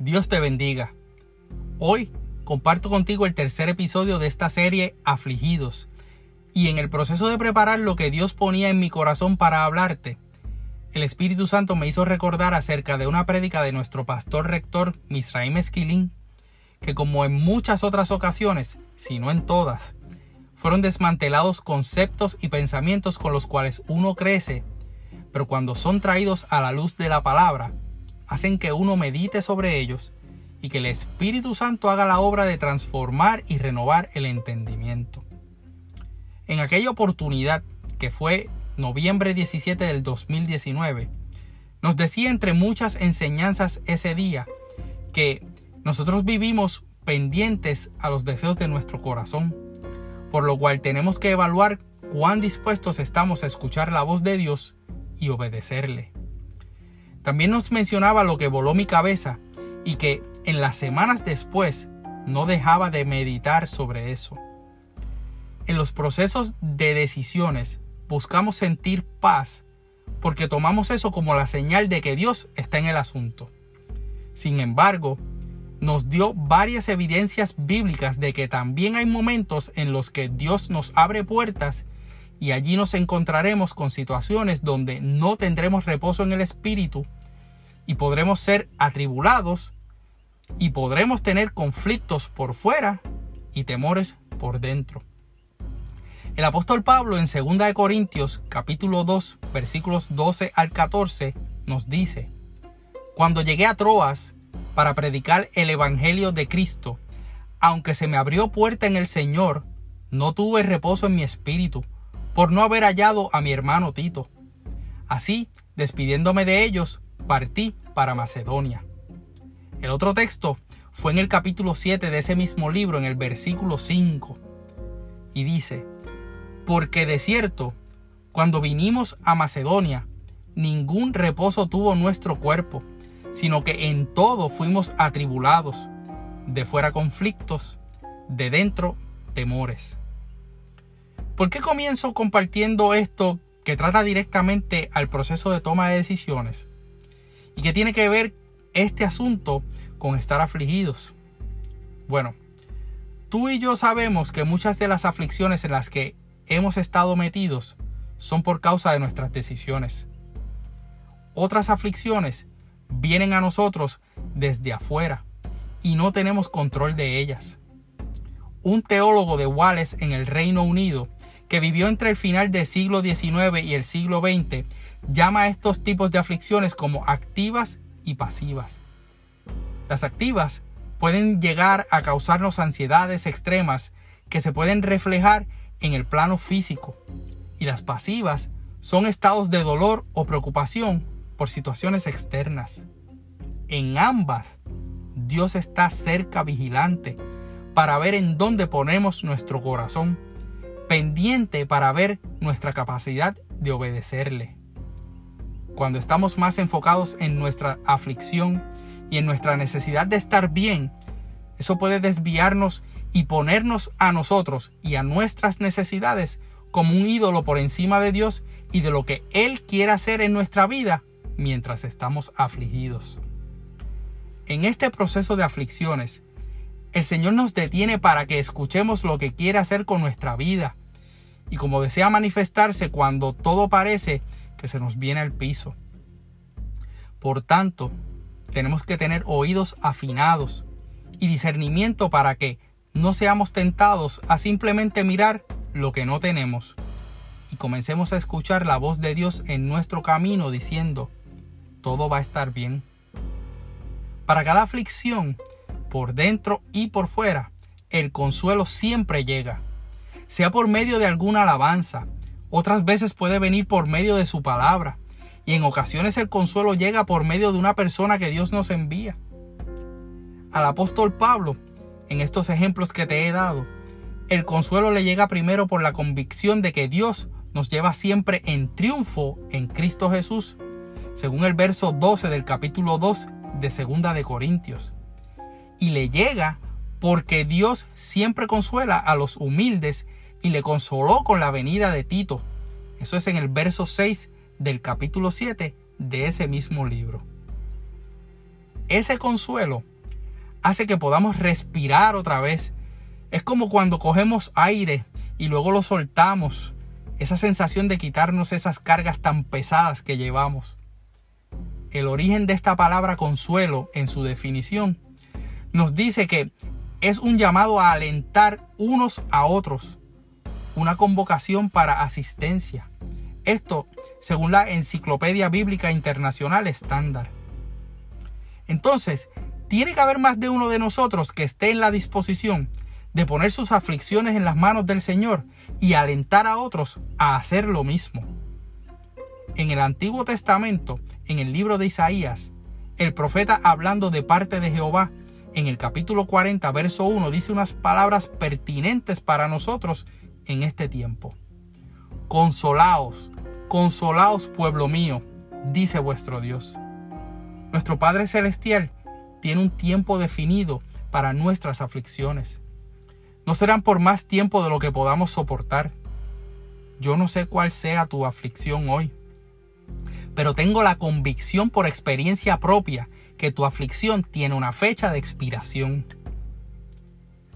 Dios te bendiga. Hoy comparto contigo el tercer episodio de esta serie Afligidos. Y en el proceso de preparar lo que Dios ponía en mi corazón para hablarte, el Espíritu Santo me hizo recordar acerca de una prédica de nuestro pastor rector Misraim Esquilín, que como en muchas otras ocasiones, si no en todas, fueron desmantelados conceptos y pensamientos con los cuales uno crece, pero cuando son traídos a la luz de la palabra, hacen que uno medite sobre ellos y que el Espíritu Santo haga la obra de transformar y renovar el entendimiento. En aquella oportunidad, que fue noviembre 17 del 2019, nos decía entre muchas enseñanzas ese día que nosotros vivimos pendientes a los deseos de nuestro corazón por lo cual tenemos que evaluar cuán dispuestos estamos a escuchar la voz de Dios y obedecerle. También nos mencionaba lo que voló mi cabeza y que en las semanas después no dejaba de meditar sobre eso. En los procesos de decisiones buscamos sentir paz porque tomamos eso como la señal de que Dios está en el asunto. Sin embargo, nos dio varias evidencias bíblicas de que también hay momentos en los que Dios nos abre puertas y allí nos encontraremos con situaciones donde no tendremos reposo en el espíritu y podremos ser atribulados y podremos tener conflictos por fuera y temores por dentro. El apóstol Pablo en 2 Corintios capítulo 2 versículos 12 al 14 nos dice, Cuando llegué a Troas, para predicar el Evangelio de Cristo. Aunque se me abrió puerta en el Señor, no tuve reposo en mi espíritu, por no haber hallado a mi hermano Tito. Así, despidiéndome de ellos, partí para Macedonia. El otro texto fue en el capítulo 7 de ese mismo libro, en el versículo 5, y dice, Porque de cierto, cuando vinimos a Macedonia, ningún reposo tuvo nuestro cuerpo, sino que en todo fuimos atribulados, de fuera conflictos, de dentro temores. ¿Por qué comienzo compartiendo esto que trata directamente al proceso de toma de decisiones? ¿Y que tiene que ver este asunto con estar afligidos? Bueno, tú y yo sabemos que muchas de las aflicciones en las que hemos estado metidos son por causa de nuestras decisiones. Otras aflicciones vienen a nosotros desde afuera y no tenemos control de ellas. Un teólogo de Wallace en el Reino Unido, que vivió entre el final del siglo XIX y el siglo XX, llama a estos tipos de aflicciones como activas y pasivas. Las activas pueden llegar a causarnos ansiedades extremas que se pueden reflejar en el plano físico y las pasivas son estados de dolor o preocupación por situaciones externas. En ambas, Dios está cerca vigilante para ver en dónde ponemos nuestro corazón, pendiente para ver nuestra capacidad de obedecerle. Cuando estamos más enfocados en nuestra aflicción y en nuestra necesidad de estar bien, eso puede desviarnos y ponernos a nosotros y a nuestras necesidades como un ídolo por encima de Dios y de lo que Él quiere hacer en nuestra vida mientras estamos afligidos. En este proceso de aflicciones, el Señor nos detiene para que escuchemos lo que quiere hacer con nuestra vida y como desea manifestarse cuando todo parece que se nos viene al piso. Por tanto, tenemos que tener oídos afinados y discernimiento para que no seamos tentados a simplemente mirar lo que no tenemos y comencemos a escuchar la voz de Dios en nuestro camino diciendo, todo va a estar bien. Para cada aflicción, por dentro y por fuera, el consuelo siempre llega, sea por medio de alguna alabanza, otras veces puede venir por medio de su palabra, y en ocasiones el consuelo llega por medio de una persona que Dios nos envía. Al apóstol Pablo, en estos ejemplos que te he dado, el consuelo le llega primero por la convicción de que Dios nos lleva siempre en triunfo en Cristo Jesús según el verso 12 del capítulo 2 de Segunda de Corintios. Y le llega porque Dios siempre consuela a los humildes y le consoló con la venida de Tito. Eso es en el verso 6 del capítulo 7 de ese mismo libro. Ese consuelo hace que podamos respirar otra vez. Es como cuando cogemos aire y luego lo soltamos. Esa sensación de quitarnos esas cargas tan pesadas que llevamos. El origen de esta palabra consuelo en su definición nos dice que es un llamado a alentar unos a otros, una convocación para asistencia. Esto según la Enciclopedia Bíblica Internacional estándar. Entonces, tiene que haber más de uno de nosotros que esté en la disposición de poner sus aflicciones en las manos del Señor y alentar a otros a hacer lo mismo. En el Antiguo Testamento, en el libro de Isaías, el profeta hablando de parte de Jehová, en el capítulo 40, verso 1, dice unas palabras pertinentes para nosotros en este tiempo. Consolaos, consolaos pueblo mío, dice vuestro Dios. Nuestro Padre Celestial tiene un tiempo definido para nuestras aflicciones. No serán por más tiempo de lo que podamos soportar. Yo no sé cuál sea tu aflicción hoy, pero tengo la convicción por experiencia propia que tu aflicción tiene una fecha de expiración.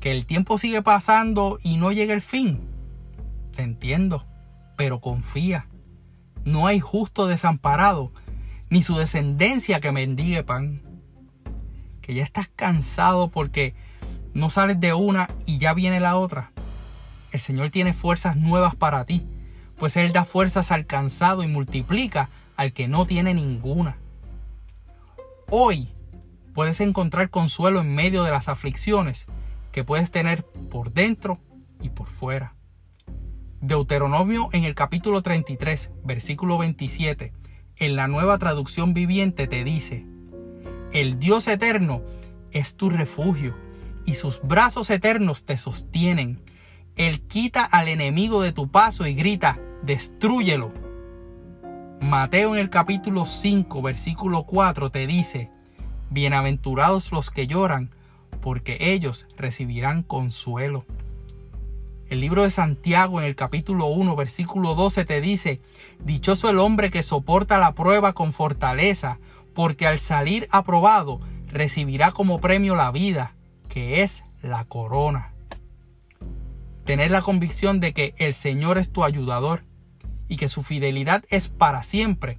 Que el tiempo sigue pasando y no llega el fin. Te entiendo, pero confía. No hay justo desamparado, ni su descendencia que mendigue pan. Que ya estás cansado porque no sales de una y ya viene la otra. El Señor tiene fuerzas nuevas para ti, pues Él da fuerzas al cansado y multiplica al que no tiene ninguna. Hoy puedes encontrar consuelo en medio de las aflicciones que puedes tener por dentro y por fuera. Deuteronomio en el capítulo 33, versículo 27, en la nueva traducción viviente te dice, El Dios eterno es tu refugio y sus brazos eternos te sostienen. Él quita al enemigo de tu paso y grita, destrúyelo. Mateo en el capítulo 5, versículo 4 te dice, Bienaventurados los que lloran, porque ellos recibirán consuelo. El libro de Santiago en el capítulo 1, versículo 12 te dice, Dichoso el hombre que soporta la prueba con fortaleza, porque al salir aprobado recibirá como premio la vida, que es la corona. Tener la convicción de que el Señor es tu ayudador y que su fidelidad es para siempre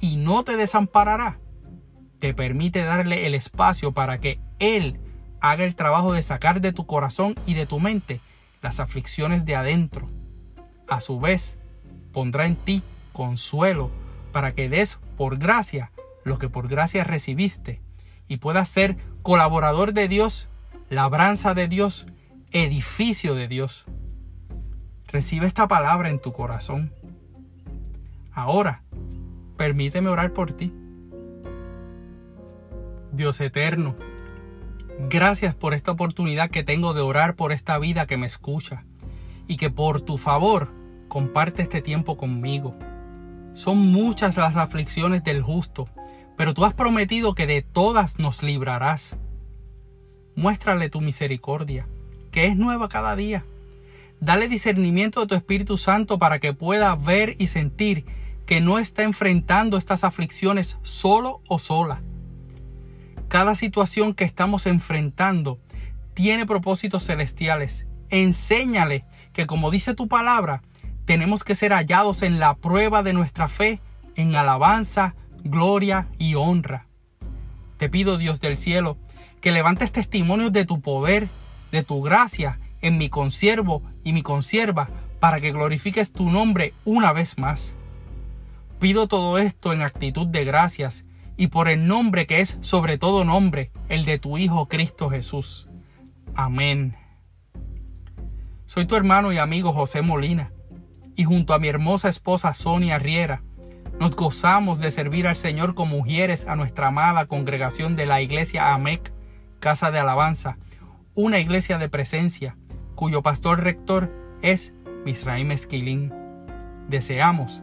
y no te desamparará te permite darle el espacio para que Él haga el trabajo de sacar de tu corazón y de tu mente las aflicciones de adentro. A su vez, pondrá en ti consuelo para que des por gracia lo que por gracia recibiste y puedas ser colaborador de Dios, labranza de Dios, edificio de Dios. Recibe esta palabra en tu corazón. Ahora, permíteme orar por ti. Dios eterno, gracias por esta oportunidad que tengo de orar por esta vida que me escucha y que por tu favor comparte este tiempo conmigo. Son muchas las aflicciones del justo, pero tú has prometido que de todas nos librarás. Muéstrale tu misericordia, que es nueva cada día. Dale discernimiento de tu Espíritu Santo para que pueda ver y sentir que no está enfrentando estas aflicciones solo o sola, cada situación que estamos enfrentando tiene propósitos celestiales. Enséñale que como dice tu palabra, tenemos que ser hallados en la prueba de nuestra fe, en alabanza, gloria y honra. Te pido, Dios del cielo, que levantes testimonios de tu poder, de tu gracia en mi consiervo y mi consierva, para que glorifiques tu nombre una vez más. Pido todo esto en actitud de gracias y por el nombre que es sobre todo nombre, el de tu Hijo Cristo Jesús. Amén. Soy tu hermano y amigo José Molina, y junto a mi hermosa esposa Sonia Riera, nos gozamos de servir al Señor como mujeres a nuestra amada congregación de la iglesia AMEC, Casa de Alabanza, una iglesia de presencia, cuyo pastor rector es Misraim Esquilín. Deseamos